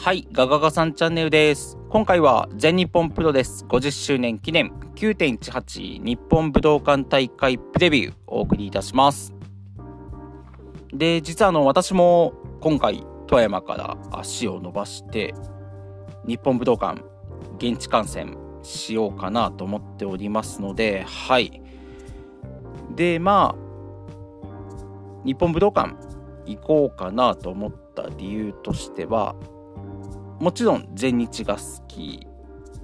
はい、ガガガさんチャンネルです。今回は全日本プロレス50周年記念9.18日本武道館大会プレビューお送りいたします。で、実はあの私も今回富山から足を伸ばして日本武道館現地観戦しようかなと思っておりますので、はい。で、まあ、日本武道館行こうかなと思った理由としては、もちろん全日が好き。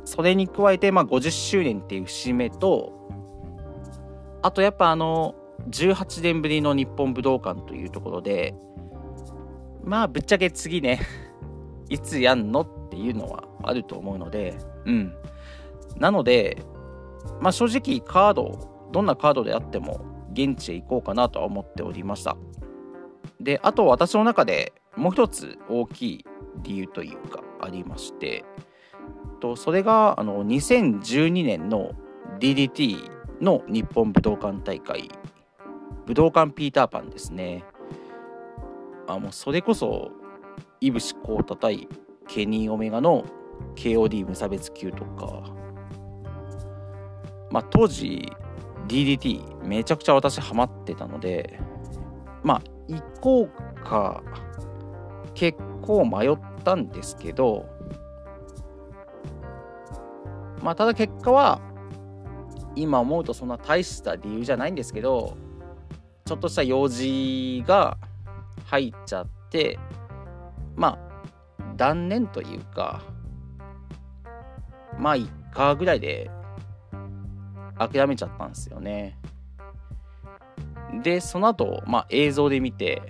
それに加えて、まあ、50周年っていう節目と、あとやっぱあの、18年ぶりの日本武道館というところで、まあ、ぶっちゃけ次ね、いつやんのっていうのはあると思うので、うん。なので、まあ正直カード、どんなカードであっても現地へ行こうかなとは思っておりました。で、あと私の中でもう一つ大きい理由というかありまして、とそれがあの2012年の DDT の日本武道館大会、武道館ピーターパンですね。あもうそれこそ、いぶしこうた対ケニー・オメガの KOD 無差別級とか、まあ、当時 DDT めちゃくちゃ私ハマってたのでまあ行こうか結構迷ったんですけどまあただ結果は今思うとそんな大した理由じゃないんですけどちょっとした用事が入っちゃってまあ断念というかまあいっかぐらいで諦めちゃったんですよね。で、その後、まあ映像で見て、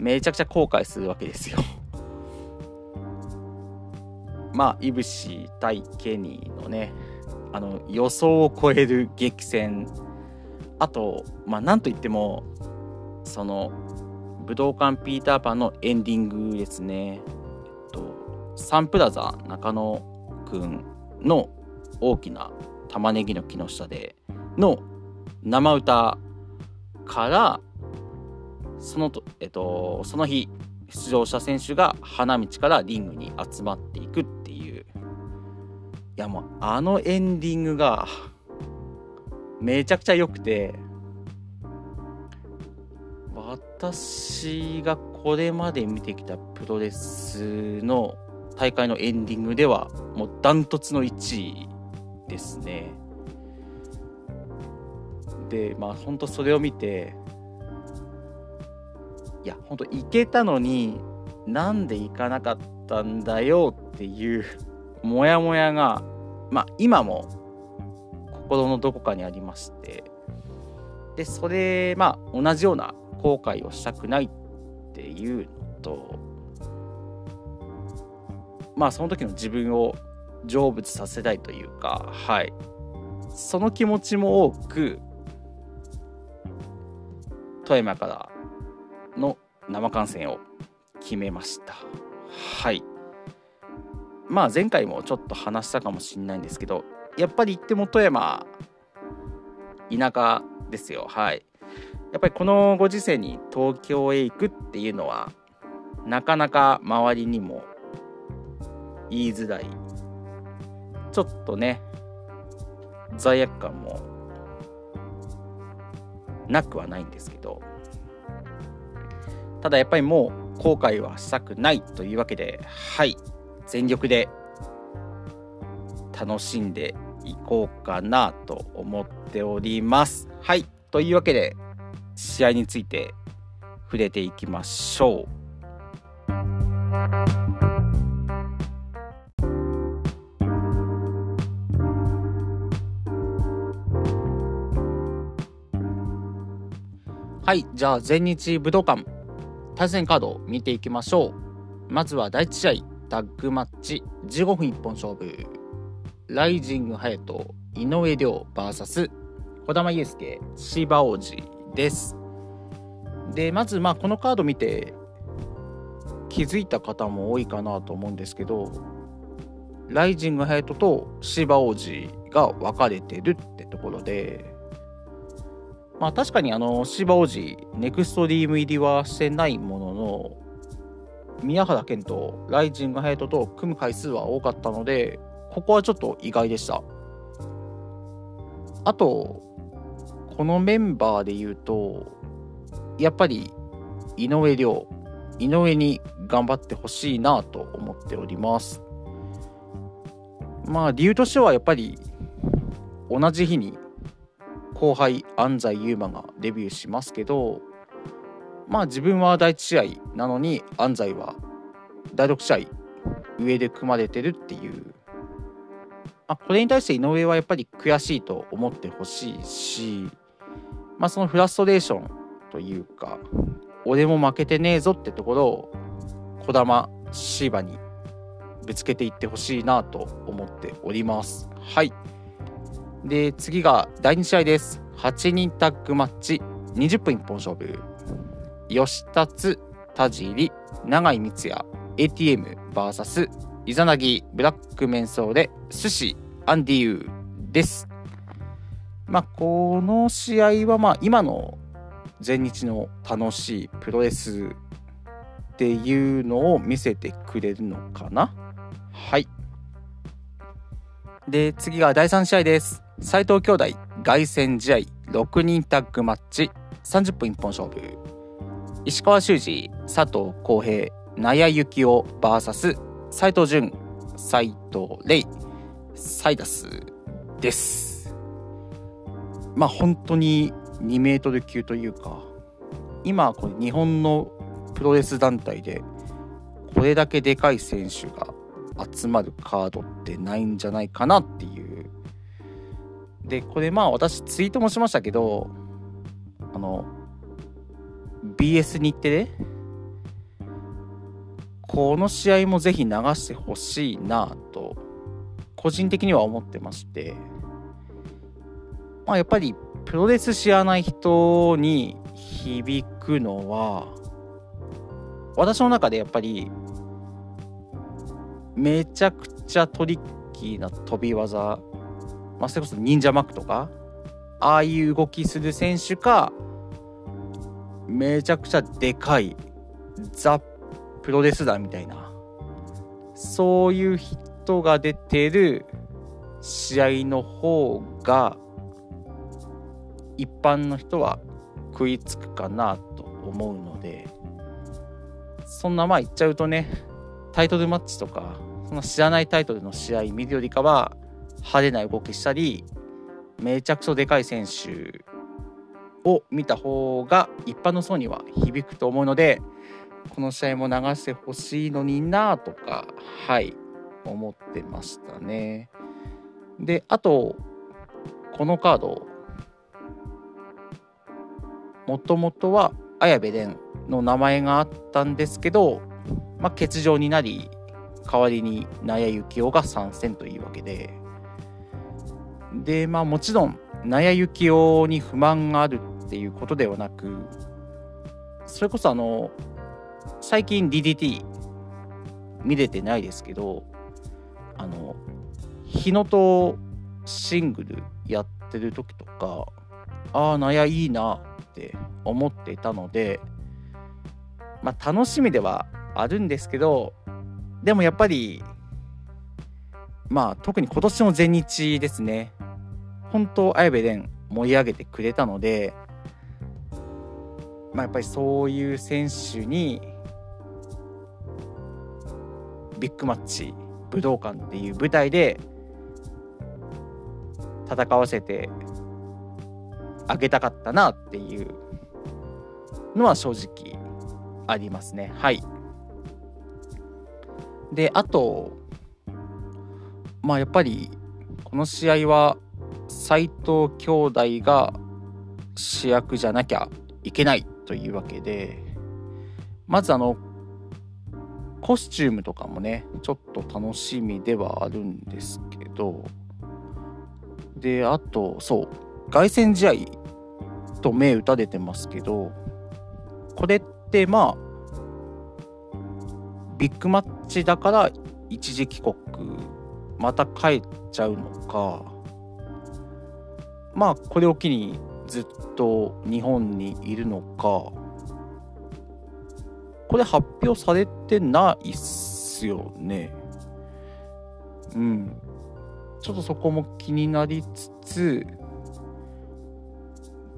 めちゃくちゃ後悔するわけですよ。まあ、いぶし対ケニーのね、あの、予想を超える激戦。あと、まあなんといっても、その、武道館ピーターパンのエンディングですね。えっと、サンプラザ中野くんの大きな玉ねぎの木の下での生歌からそのと、えっと、その日出場した選手が花道からリングに集まっていくっていういやもうあのエンディングがめちゃくちゃ良くて私がこれまで見てきたプロレスの大会のエンディングではもうダントツの1位ですね。で、まあ本当それを見て、いや、本当行けたのになんで行かなかったんだよっていう モヤモヤが、まあ今も心のどこかにありまして、で、それ、まあ同じような後悔をしたくないっていうのと、まあその時の自分を成仏させたいというか、はい。その気持ちも多く、富山から生観戦を決めました。はい。まあ前回もちょっと話したかもしれないんですけど、やっぱり行っても富山、田舎ですよ。はい。やっぱりこのご時世に東京へ行くっていうのは、なかなか周りにも言いづらいちょっとね、罪悪感もなくはないんですけど、ただやっぱりもう後悔はしたくないというわけで、はい、全力で楽しんでいこうかなと思っております。はい、というわけで、試合について触れていきましょう。はい、じゃあ全日武道館対戦カードを見ていきましょう。まずは第1試合、タッグマッチ15分一本勝負。ライジング隼人、井上涼 VS 児玉悠介、芝王子です。で、まずまあこのカード見て気づいた方も多いかなと思うんですけど、ライジング隼人と芝王子が分かれてるってところで、まあ確かにあの芝王子ネクストリーム入りはしてないものの宮原健とライジングハヤトと組む回数は多かったのでここはちょっと意外でした。あとこのメンバーで言うとやっぱり井上涼井上に頑張ってほしいなと思っております。まあ理由としてはやっぱり同じ日に後輩安西優真がデビューしますけどまあ自分は第1試合なのに安西は第6試合上で組まれてるっていう、まあ、これに対して井上はやっぱり悔しいと思ってほしいし、まあ、そのフラストレーションというか俺も負けてねえぞってところを児玉シーバにぶつけていってほしいなと思っております。はい。で、次が第2試合です。8人タッグマッチ、20分一本勝負。吉達、田尻、永井光也、ATMVS、イザナギ、ブラックメンソーレ、寿司、アンディユーです。まあ、この試合は、まあ、今の全日の楽しいプロレスっていうのを見せてくれるのかなはい。で、次が第3試合です。斉藤兄弟凱旋試合6人タッグマッチ30分一本勝負。石川修司佐藤浩平納谷幸雄 VS 斉藤潤斉藤玲サイダスです。まあ本当に2メートル級というか今これ日本のプロレス団体でこれだけでかい選手が集まるカードってないんじゃないかなっていうで、これまあ私ツイートもしましたけど、あの、BS 日テレ？この試合もぜひ流してほしいなと、個人的には思ってまして、まあやっぱりプロレス知らない人に響くのは、私の中でやっぱり、めちゃくちゃトリッキーな飛び技まあ、それこそ忍者マックとか、ああいう動きする選手か、めちゃくちゃでかい、ザ・プロレスラーみたいな、そういう人が出てる試合の方が、一般の人は食いつくかなと思うので、そんなまあ言っちゃうとね、タイトルマッチとか、その知らないタイトルの試合見るよりかは、派手な動きしたりめちゃくちゃでかい選手を見た方が一般の層には響くと思うのでこの試合も流してほしいのになとかはい思ってましたね。であとこのカードもともとは綾部蓮の名前があったんですけど、まあ、欠場になり代わりに納谷幸雄が参戦というわけで。でまあもちろん納谷幸雄に不満があるっていうことではなくそれこそあの最近 DDT 見れてないですけどあの日野とシングルやってる時とかああ納谷いいなって思っていたのでまあ楽しみではあるんですけどでもやっぱりまあ特に今年の全日ですね。本当綾部蓮盛り上げてくれたのでまあやっぱりそういう選手にビッグマッチ武道館っていう舞台で戦わせてあげたかったなっていうのは正直ありますね。はい。であとまあやっぱりこの試合は斎藤兄弟が主役じゃなきゃいけないというわけでまずあのコスチュームとかもねちょっと楽しみではあるんですけどであとそう凱旋試合と目打たれてますけどこれってまあビッグマッチだから一時帰国また帰っちゃうのかまあこれを機にずっと日本にいるのかこれ発表されてないっすよね。うん。ちょっとそこも気になりつつ、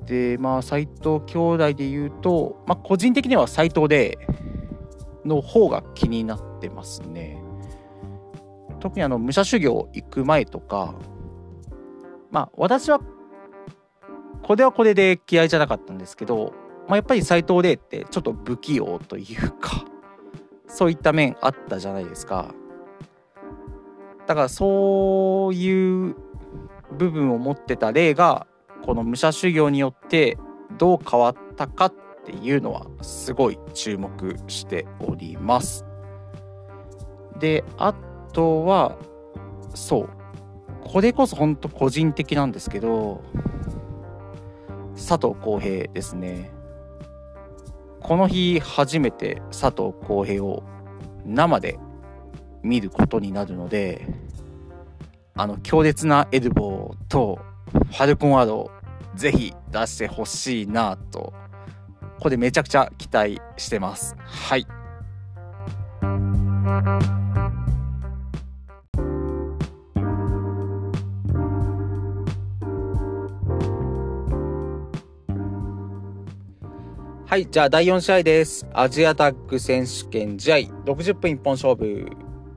で、まあ、斎藤兄弟で言うと、まあ、個人的には斎藤での方が気になってますね。特にあの、武者修行行く前とか、まあ、私は、これはこれで嫌いじゃなかったんですけど、まあ、やっぱり斎藤麗ってちょっと不器用というか、そういった面あったじゃないですか。だからそういう部分を持ってた例がこの武者修行によってどう変わったかっていうのはすごい注目しております。であとはそう。これこそ本当個人的なんですけど佐藤浩平ですね。この日初めて佐藤浩平を生で見ることになるのであの強烈なエルボーとファルコンワードぜひ出してほしいなと。これめちゃくちゃ期待してます。はい。はい、じゃあ第4試合です。アジアタッグ選手権試合60分一本勝負。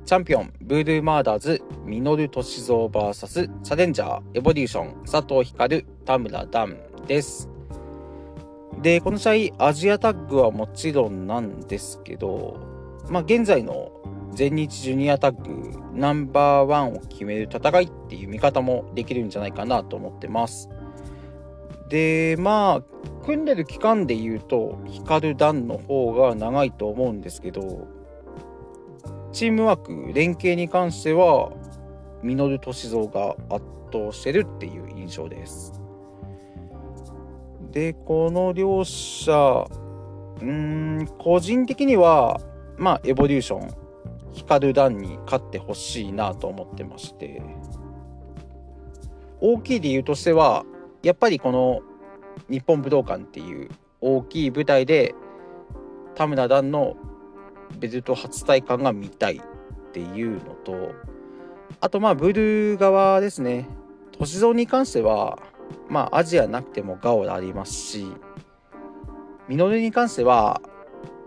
チャンピオン、ブールーマーダーズ、ミノル・トシゾー VS チャレンジャー、エボリューション、佐藤光、田村ダンです。で、この試合、アジアタッグはもちろんなんですけど、まあ、現在の全日ジュニアタッグナンバーワンを決める戦いっていう見方もできるんじゃないかなと思ってます。で、まあ、組んでる期間で言うと、光ダンの方が長いと思うんですけど、チームワーク、連携に関しては、ミノル歳三が圧倒してるっていう印象です。で、この両者、うん、個人的には、まあ、エボリューション、光る段に勝ってほしいなと思ってまして、大きい理由としては、やっぱりこの日本武道館っていう大きい舞台で田村段のベルト初体感が見たいっていうのとあとまあブルー側ですね。歳三に関してはまあアジアなくてもガオラありますしミノルに関しては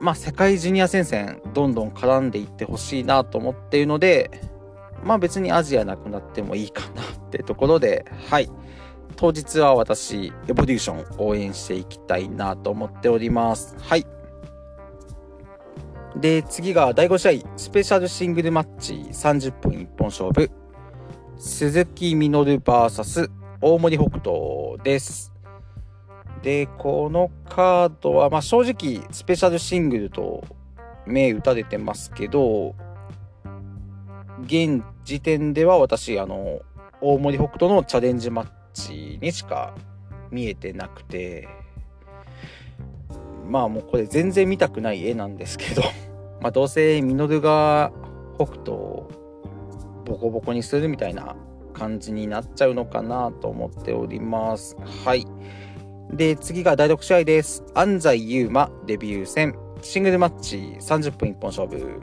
まあ世界ジュニア戦線どんどん絡んでいってほしいなと思っているのでまあ別にアジアなくなってもいいかなってところではい。当日は私エボリューション応援していきたいなと思っておりますはいで、次が第5試合、スペシャルシングルマッチ30分一本勝負。鈴木みのる VS 大森北斗です。で、このカードは、まあ、正直、スペシャルシングルと銘打たれてますけど、現時点では私、あの、大森北斗のチャレンジマッチにしか見えてなくて、まあもうこれ全然見たくない絵なんですけど まあどうせミノルが北斗をボコボコにするみたいな感じになっちゃうのかなと思っております。はい。で、次が第6試合です。安西優馬デビュー戦。シングルマッチ30分一本勝負。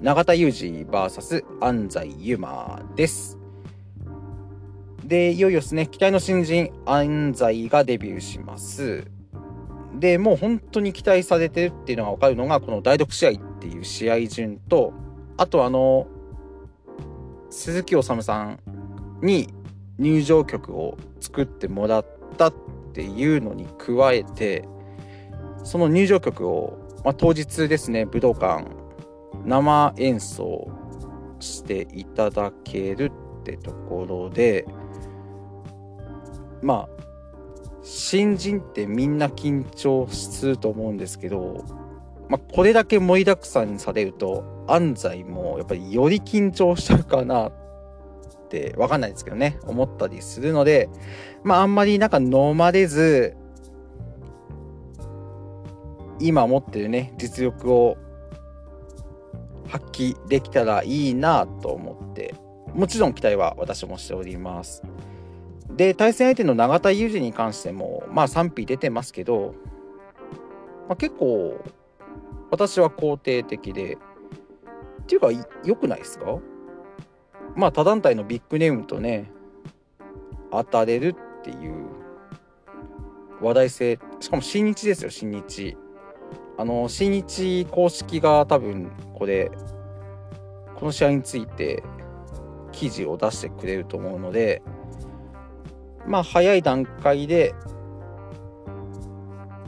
永田裕二 VS 安西優馬です。で、いよいよですね、期待の新人、安西がデビューします。で、もう本当に期待されてるっていうのが分かるのが、この第6試合っていう試合順と、あとあの、鈴木治さんに入場曲を作ってもらったっていうのに加えて、その入場曲を、まあ、当日ですね、武道館生演奏していただけるってところで、まあ、新人ってみんな緊張すると思うんですけど、まあ、これだけ盛りだくさんにされると安西もやっぱりより緊張しちゃうかなって分かんないですけどね思ったりするのでまああんまりなんか飲まれず今持ってるね実力を発揮できたらいいなと思ってもちろん期待は私もしております。で、対戦相手の永田裕二に関しても、まあ賛否出てますけど、まあ、結構、私は肯定的でっていうか良くないですか？まあ他団体のビッグネームとね当たれるっていう話題性しかも新日ですよ新日。あの新日公式が多分これこの試合について記事を出してくれると思うのでまあ早い段階で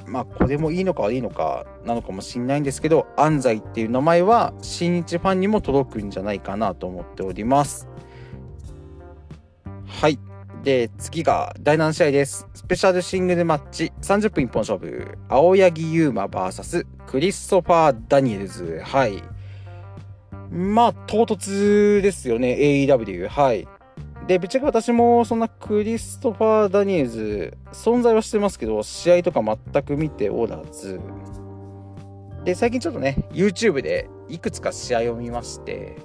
まあこれもいいのか悪いのかなのかもしれないんですけど安西っていう名前は新日ファンにも届くんじゃないかなと思っております。はい。で次が第7試合です。スペシャルシングルマッチ。30分一本勝負。青柳優馬 VS クリストファー・ダニエルズ。はい。まあ唐突ですよね AEW はい。で、ぶっちゃけ私もそんなクリストファー・ダニエズ、存在はしてますけど、試合とか全く見ておらず、で、最近ちょっとね、YouTube でいくつか試合を見まして、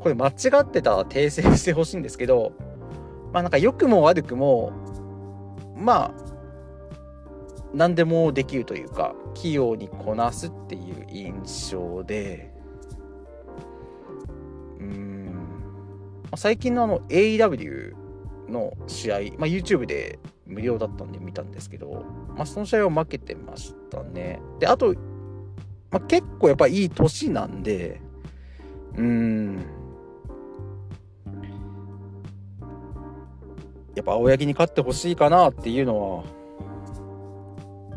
これ間違ってたら訂正してほしいんですけど、まあなんか良くも悪くも、まあ、何でもできるというか、器用にこなすっていう印象で、最近のあの AEW の試合、まあ、YouTube で無料だったんで見たんですけど、まあ、その試合は負けてましたね。で、あと、まあ、結構やっぱいい年なんで、うーん、やっぱ青柳に勝ってほしいかなっていうの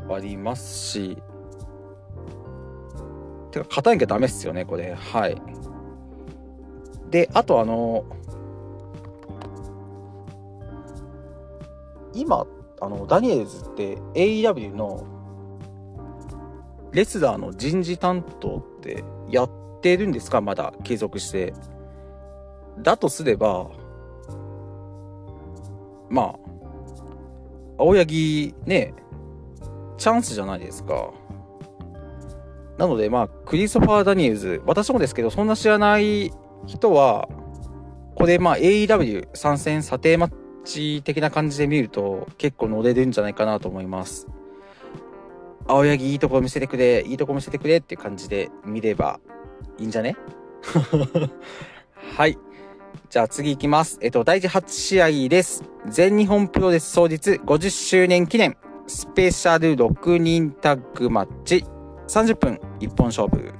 はありますし、てか勝たなきゃダメっすよね、これ。はい。で、あとあの、今あのダニエルズって AEW のレスラーの人事担当ってやってるんですか？まだ継続して。だとすればまあ青柳ねチャンスじゃないですか。なのでまあクリストファー・ダニエルズ私もですけどそんな知らない人はこれまあ AEW 参戦査定マッチ的な感じで見ると結構乗れるんじゃないかなと思います。青柳いいとこ見せてくれ、いいとこ見せてくれって感じで見ればいいんじゃね？はい。じゃあ次行きます。えっと、第8試合です。全日本プロレス創立50周年記念スペシャル6人タッグマッチ30分一本勝負。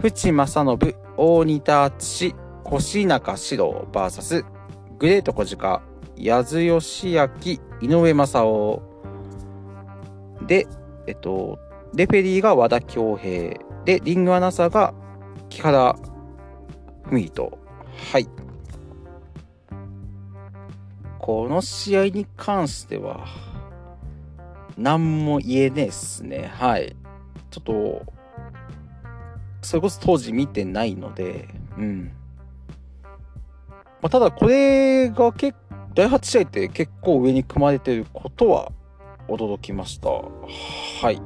淵正信、大仁田敦、越中史郎 VS グレート小鹿矢津義明、井上正雄。で、えっと、レフェリーが和田恭平。で、リングアナサーが木原文人。はい。この試合に関しては、何も言えねえっすね。はい。ちょっと、それこそ当時見てないので、うん。まあ、ただこれが結第8試合って結構上に組まれてることは驚きました。はい。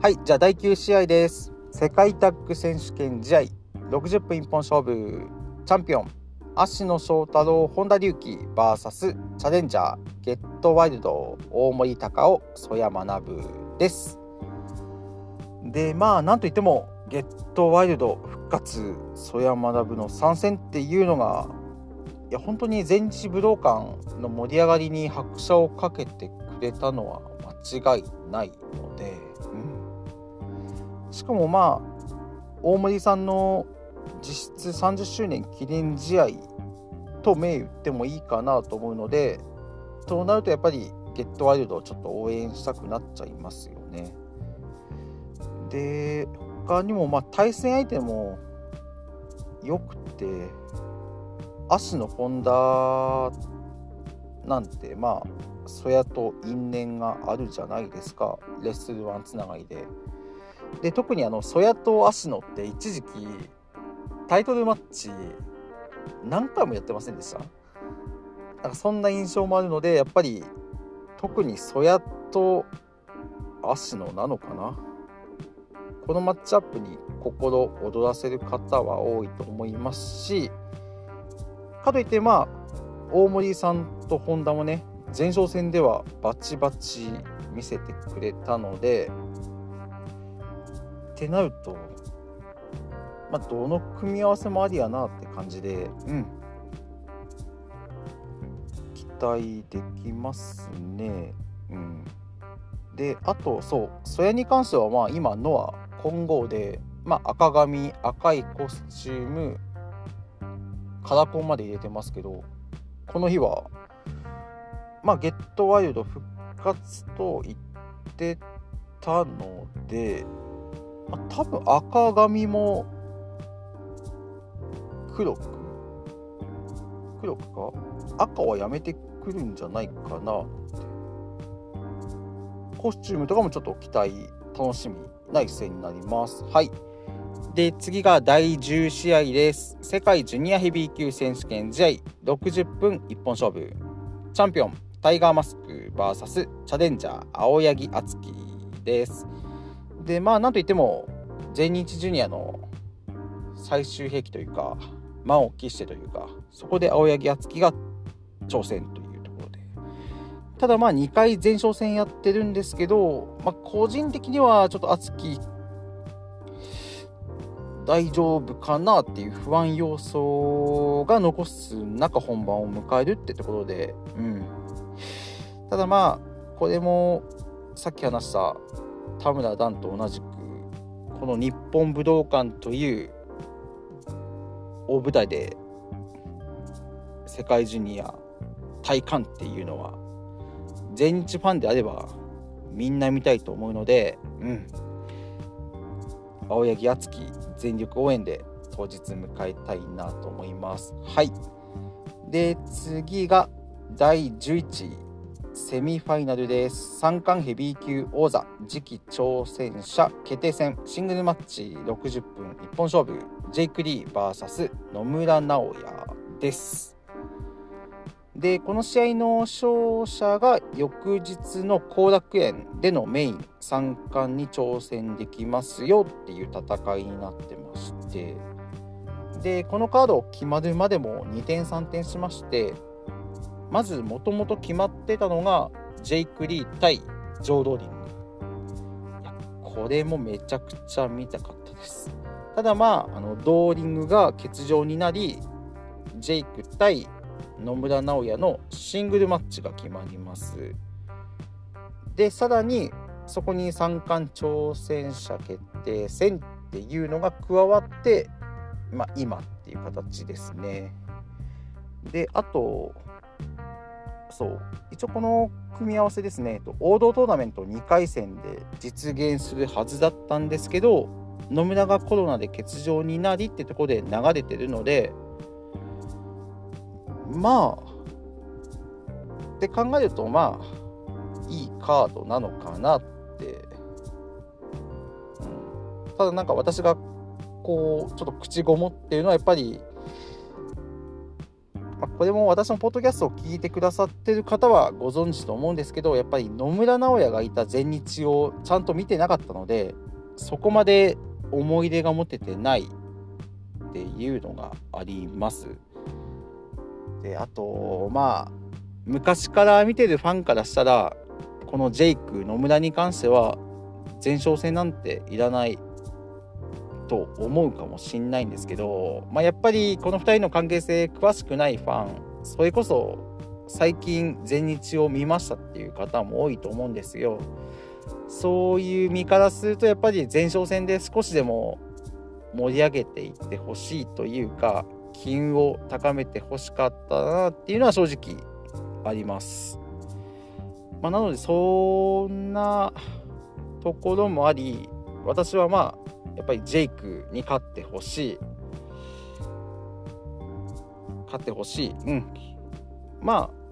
はい、じゃあ第9試合です。世界タッグ選手権試合60分一本勝負チャンピオン芦野翔太郎本田隆起 VS チャレンジャーゲットワイルド大森隆夫曽山学です。でまあなんといってもゲットワイルド復活曽山学の参戦っていうのがいや本当に全日武道館の盛り上がりに拍車をかけてくれたのは間違いないので、うん、しかもまあ大森さんの実質30周年記念試合と銘打ってもいいかなと思うのでそうなるとやっぱりゲットワイルドをちょっと応援したくなっちゃいますよね。で他にもまあ対戦相手もよくて足のホンダなんてまあそやと因縁があるじゃないですかレッスルワンつながりで。で特にあのソヤと足野って一時期タイトルマッチ何回もやってませんでした？なんかそんな印象もあるのでやっぱり特にソヤと芦野なのかな？このマッチアップに心躍らせる方は多いと思いますしかといってまあ大森さんと本田もね前哨戦ではバチバチ見せてくれたのでってなるとまあどの組み合わせもありやなって感じでうん。期待できますね。うん。であとそうそれに関してはまあ今のは混合で、まあ、赤髪赤いコスチュームカラコンまで入れてますけどこの日はまあゲットワイルド復活と言ってたので、まあ、多分赤髪も黒く黒くか赤はやめてくるんじゃないかな。ってコスチュームとかもちょっと期待楽しみな一戦になります。はい。で次が第10試合です。世界ジュニアヘビー級選手権試合60分一本勝負。チャンピオンタイガーマスク VS チャレンジャー青柳敦樹です。でまあなんといっても全日ジュニアの最終兵器というか満を期してというかそこで青柳敦樹が挑戦というところで。ただまあ2回前哨戦やってるんですけど、まあ、個人的にはちょっと熱き大丈夫かなっていう不安要素が残す中本番を迎えるってところで、うん、ただまあこれもさっき話した田村段と同じくこの日本武道館という大舞台で世界ジュニア体感っていうのは全日ファンであればみんな見たいと思うので、うん、青柳敦樹全力応援で当日迎えたいなと思います。はい。で、次が第11位セミファイナルです。三冠ヘビー級王座次期挑戦者決定戦シングルマッチ60分一本勝負ジェイク・リー VS 野村直哉です。でこの試合の勝者が翌日の後楽園でのメイン三冠に挑戦できますよっていう戦いになってましてでこのカード決まるまでも2点3点しましてまずもともと決まってたのがジェイク・リー対ジョー・ドーリングこれもめちゃくちゃ見たかったですただまああのドーリングが欠場になりジェイク対野村直哉のシングルマッチが決まります。でさらにそこに三冠挑戦者決定戦っていうのが加わって、まあ、今っていう形ですね。であとそう一応この組み合わせですね王道トーナメント2回戦で実現するはずだったんですけど野村がコロナで欠場になりってとこで流れてるのでまあって考えるとまあいいカードなのかなって、うん、ただなんか私がこうちょっと口ごもっていうのはやっぱり、まあ、これも私のポッドキャストを聞いてくださってる方はご存知と思うんですけどやっぱり野村直哉がいた全日をちゃんと見てなかったのでそこまで思い出が持ててないっていうのがあります。であとまあ昔から見てるファンからしたらこのジェイク野村に関しては前哨戦なんていらないと思うかもしんないんですけど、まあ、やっぱりこの2人の関係性詳しくないファンそれこそ最近全日を見ましたっていう方も多いと思うんですよ。そういう身からするとやっぱり前哨戦で少しでも盛り上げていってほしいというか金を高めてほしかったなっていうのは正直あります。まあ、なのでそんなところもあり私はまあやっぱりジェイクに勝ってほしい。勝ってほしい。うん。まあ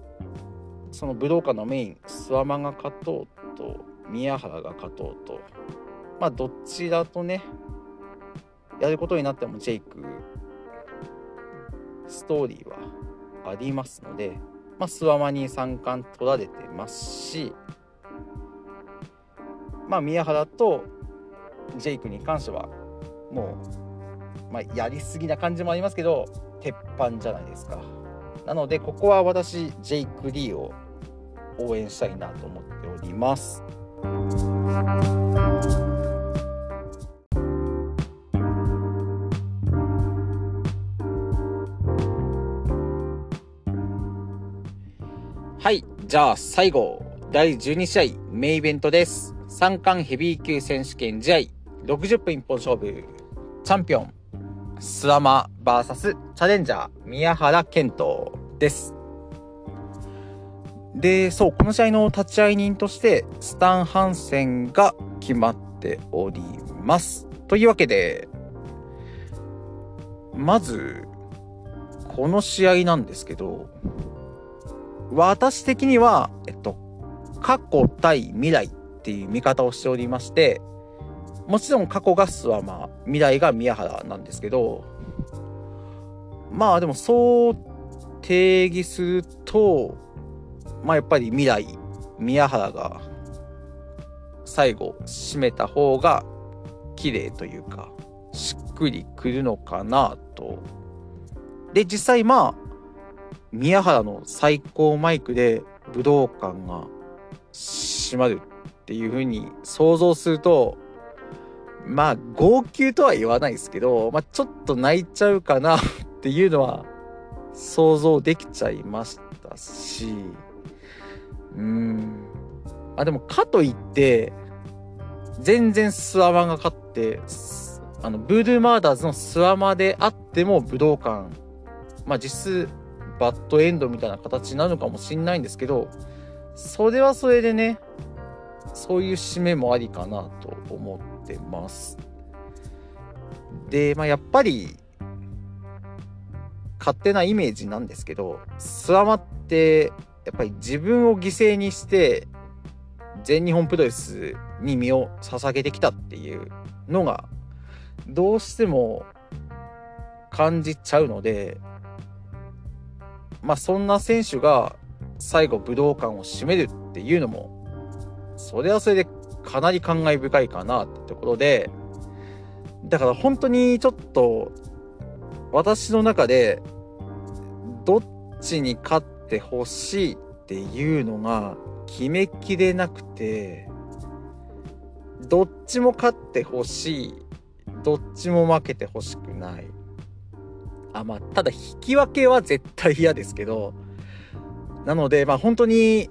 その武道館のメイン諏訪間が勝とうと宮原が勝とうと。まあどちらとねやることになってもジェイクストーリーはありますので、まあ、スワマに3冠取られてますし、まあ、宮原とジェイクに関してはもう、まあ、やりすぎな感じもありますけど鉄板じゃないですか。なのでここは私ジェイク・リーを応援したいなと思っております。はいじゃあ最後第12試合メイベントです三冠ヘビー級選手権試合60分一本勝負チャンピオンスワマ VS チャレンジャー宮原健人です。で、そう、この試合の立ち会い人としてスタン・ハンセンが決まっております。というわけで、まず、この試合なんですけど、私的には、えっと、過去対未来っていう見方をしておりまして、もちろん過去がスワマ、未来が宮原なんですけど、まあでもそう定義すると、まあやっぱり未来、宮原が最後締めた方が綺麗というか、しっくりくるのかなと。で、実際まあ、宮原の最高マイクで武道館が閉まるっていう風に想像すると、まあ、号泣とは言わないですけど、まあ、ちょっと泣いちゃうかなっていうのは想像できちゃいましたし、うーん。あ、でも、かといって、全然スワマが勝って、あの、ブードゥーマーダーズのスワマであっても武道館、まあ実質バッドエンドみたいな形なのかもしんないんですけど、それはそれでね、そういう締めもありかなと思ってます。で、まあ、やっぱり、勝手なイメージなんですけど、スワマって、やっぱり自分を犠牲にして、全日本プロレスに身を捧げてきたっていうのが、どうしても感じちゃうので、まあそんな選手が最後武道館を締めるっていうのもそれはそれでかなり感慨深いかなってところで、だから本当にちょっと、私の中で、どっちに勝ってほしいっていうのが決めきれなくて、どっちも勝ってほしい。どっちも負けてほしくない。あ、まあ、ただ引き分けは絶対嫌ですけど、なので、まあ本当に、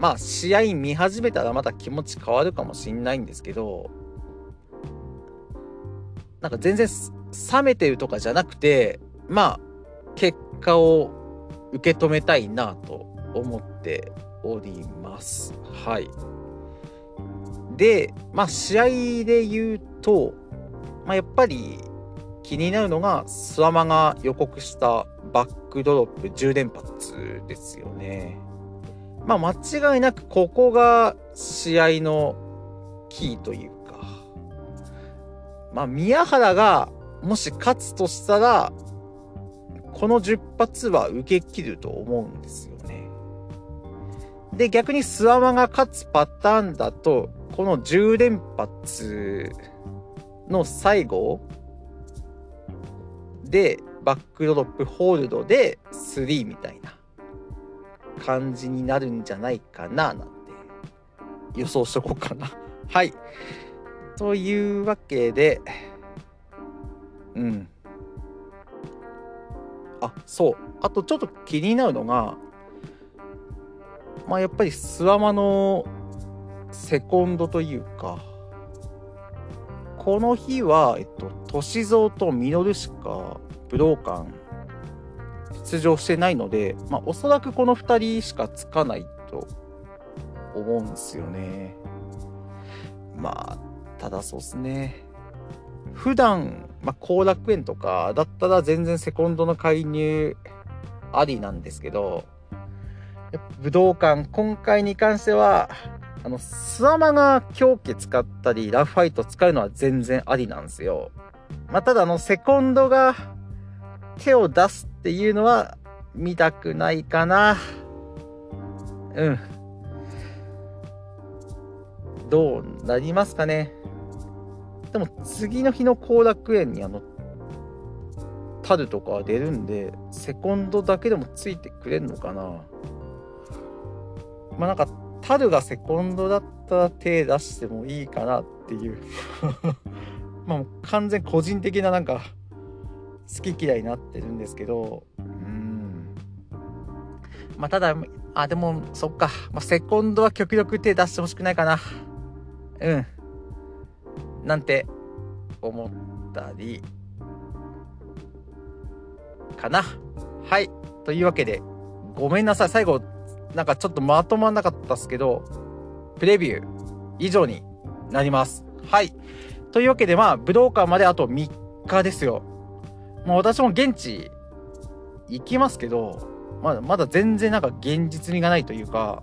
まあ試合見始めたらまた気持ち変わるかもしんないんですけどなんか全然冷めてるとかじゃなくてまあ結果を受け止めたいなと思っております。はい。でまあ試合で言うと、まあ、やっぱり気になるのがスワマが予告したバックドロップ10連発ですよね。まあ、間違いなくここが試合のキーというか、まあ、宮原がもし勝つとしたら、この10発は受け切ると思うんですよね。で、逆にスワマが勝つパターンだと、この10連発の最後で、バックドロップホールドで3みたいな。感じになるんじゃないかななんて予想しとこうかな。はい。というわけで、うん。あ、そう。あとちょっと気になるのが、まあやっぱりスワマのセコンドというか、この日は、えっと、歳三と稔しか武道館出場してないので、まあ、おそらくこの2人しかつかないと思うんですよね。まあ、ただそうっすね。普段、まあ、後楽園とかだったら全然セコンドの介入ありなんですけど、武道館、今回に関しては、あの、スワマが狂気使ったり、ラフファイト使うのは全然ありなんですよ。まあ、ただあの、セコンドが手を出すっていうのは見たくないかな。うん。どうなりますかね。でも次の日の後楽園にあの、タルとか出るんで、セコンドだけでもついてくれんのかなまあなんか、タルがセコンドだったら手出してもいいかなっていう まあ完全個人的ななんか、好き嫌いになってるんですけど、うん。まあただ、あ、でも、そっか。まあ、セコンドは極力手出してほしくないかな。うん。なんて思ったり、かな。はい。というわけで、ごめんなさい。最後、なんかちょっとまとまんなかったっすけど、プレビュー以上になります。はい。というわけで、まあ、武道館まであと3日ですよ。もう私も現地行きますけど、まだまだ全然なんか現実味がないというか、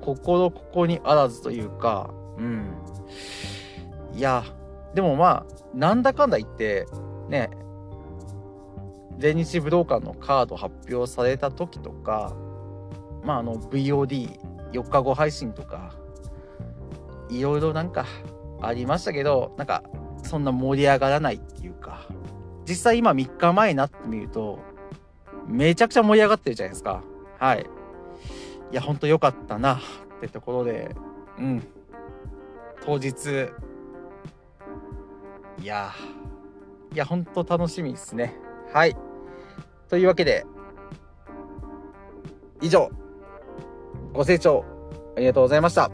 心ここにあらずというか、うん。いや、でもまあ、なんだかんだ言って、ね、全日武道館のカード発表された時とか、まああの VOD4 日後配信とか、いろいろなんかありましたけど、なんかそんな盛り上がらないっていうか、実際今3日前になってみると、めちゃくちゃ盛り上がってるじゃないですか。はい。いや、ほんと良かったなってところで、うん。当日、いやいや、ほんと楽しみですね。はい。というわけで、以上、ご清聴ありがとうございました。